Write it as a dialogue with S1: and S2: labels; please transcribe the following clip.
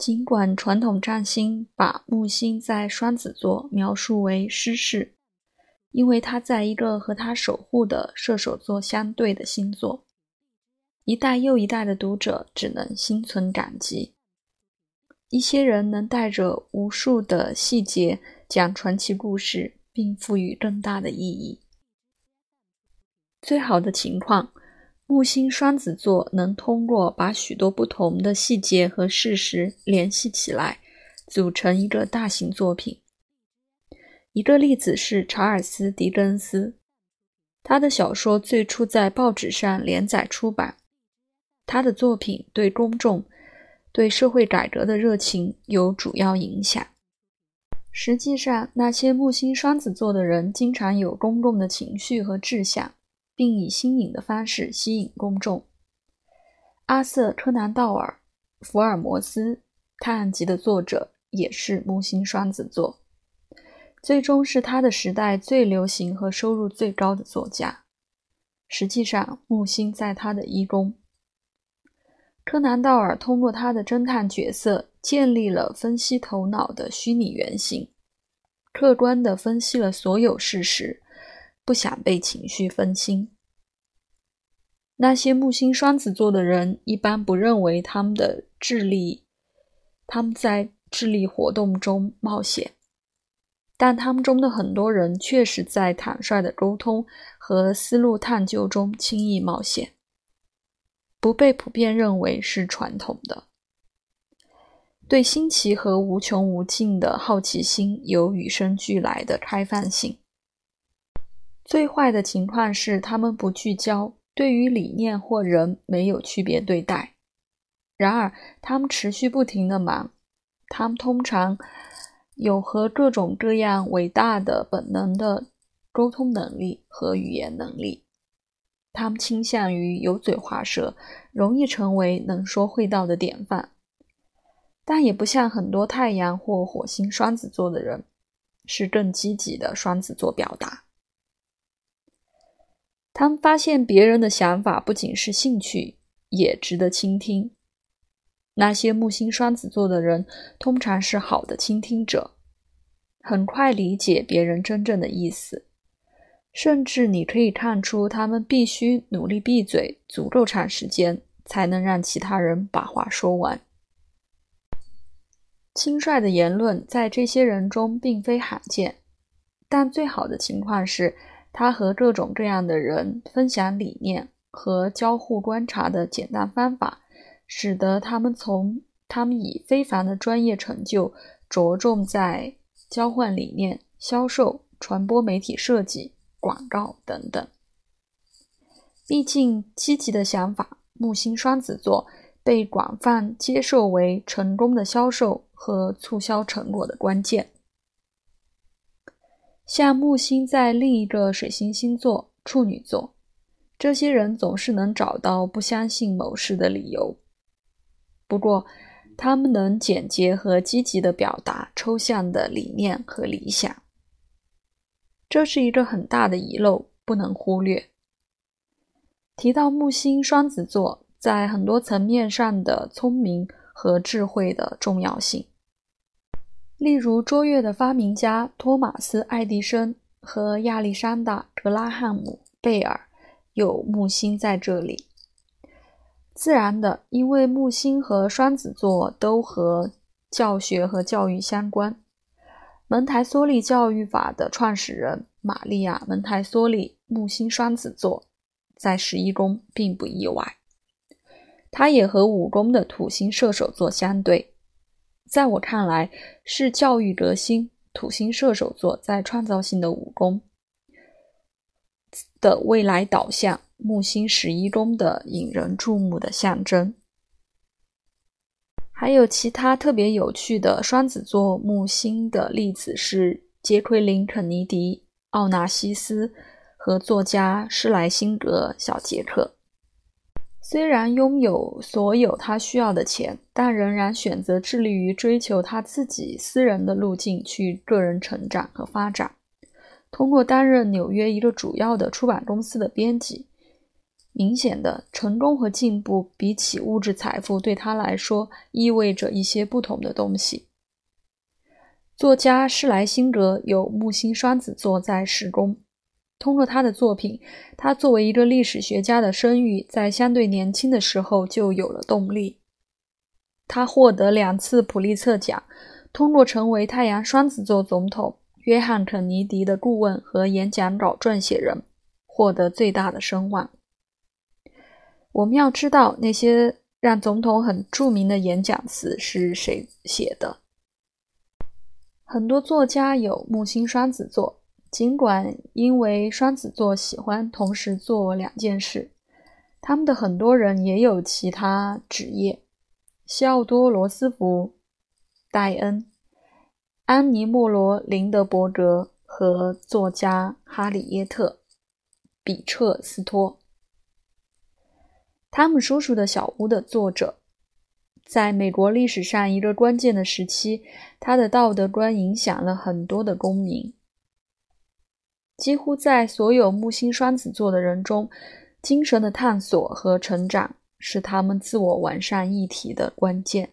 S1: 尽管传统占星把木星在双子座描述为失势，因为它在一个和它守护的射手座相对的星座，一代又一代的读者只能心存感激。一些人能带着无数的细节讲传奇故事，并赋予更大的意义。最好的情况。木星双子座能通过把许多不同的细节和事实联系起来，组成一个大型作品。一个例子是查尔斯·狄更斯，他的小说最初在报纸上连载出版，他的作品对公众对社会改革的热情有主要影响。实际上，那些木星双子座的人经常有公共的情绪和志向。并以新颖的方式吸引公众。阿瑟·柯南道尔·福尔摩斯《探案集》的作者也是木星双子座，最终是他的时代最流行和收入最高的作家。实际上，木星在他的一宫。柯南道尔通过他的侦探角色建立了分析头脑的虚拟原型，客观地分析了所有事实。不想被情绪分心。那些木星双子座的人一般不认为他们的智力，他们在智力活动中冒险，但他们中的很多人确实在坦率的沟通和思路探究中轻易冒险，不被普遍认为是传统的。对新奇和无穷无尽的好奇心有与生俱来的开放性。最坏的情况是，他们不聚焦，对于理念或人没有区别对待。然而，他们持续不停的忙。他们通常有和各种各样伟大的本能的沟通能力和语言能力。他们倾向于油嘴滑舌，容易成为能说会道的典范。但也不像很多太阳或火星双子座的人，是更积极的双子座表达。他们发现别人的想法不仅是兴趣，也值得倾听。那些木星双子座的人通常是好的倾听者，很快理解别人真正的意思，甚至你可以看出他们必须努力闭嘴足够长时间，才能让其他人把话说完。轻率的言论在这些人中并非罕见，但最好的情况是。他和各种各样的人分享理念和交互观察的简单方法，使得他们从他们以非凡的专业成就着重在交换理念、销售、传播媒体设计、广告等等。毕竟，积极的想法，木星双子座被广泛接受为成功的销售和促销成果的关键。像木星在另一个水星星座处女座，这些人总是能找到不相信某事的理由。不过，他们能简洁和积极地表达抽象的理念和理想，这是一个很大的遗漏，不能忽略。提到木星双子座在很多层面上的聪明和智慧的重要性。例如，卓越的发明家托马斯·爱迪生和亚历山大·格拉汉姆·贝尔有木星在这里。自然的，因为木星和双子座都和教学和教育相关。蒙台梭利教育法的创始人玛利亚·蒙台梭利木星双子座，在十一宫并不意外。他也和五宫的土星射手座相对。在我看来，是教育革新土星射手座在创造性的五宫的未来导向，木星十一宫的引人注目的象征。还有其他特别有趣的双子座木星的例子是杰奎琳·肯尼迪、奥纳西斯和作家施莱辛格小杰克。虽然拥有所有他需要的钱，但仍然选择致力于追求他自己私人的路径去个人成长和发展。通过担任纽约一个主要的出版公司的编辑，明显的，成功和进步比起物质财富对他来说意味着一些不同的东西。作家施莱辛格有木星双子座在十宫，通过他的作品，他作为一个历史学家的声誉在相对年轻的时候就有了动力。他获得两次普利策奖，通过成为太阳双子座总统约翰肯尼迪的顾问和演讲稿撰写人，获得最大的声望。我们要知道那些让总统很著名的演讲词是谁写的。很多作家有木星双子座，尽管因为双子座喜欢同时做两件事，他们的很多人也有其他职业。西奥多·罗斯福、戴恩、安妮·莫罗林德伯格和作家哈里耶特·比彻斯托。汤姆叔叔的小屋的作者，在美国历史上一个关键的时期，他的道德观影响了很多的公民。几乎在所有木星双子座的人中，精神的探索和成长是他们自我完善一体的关键。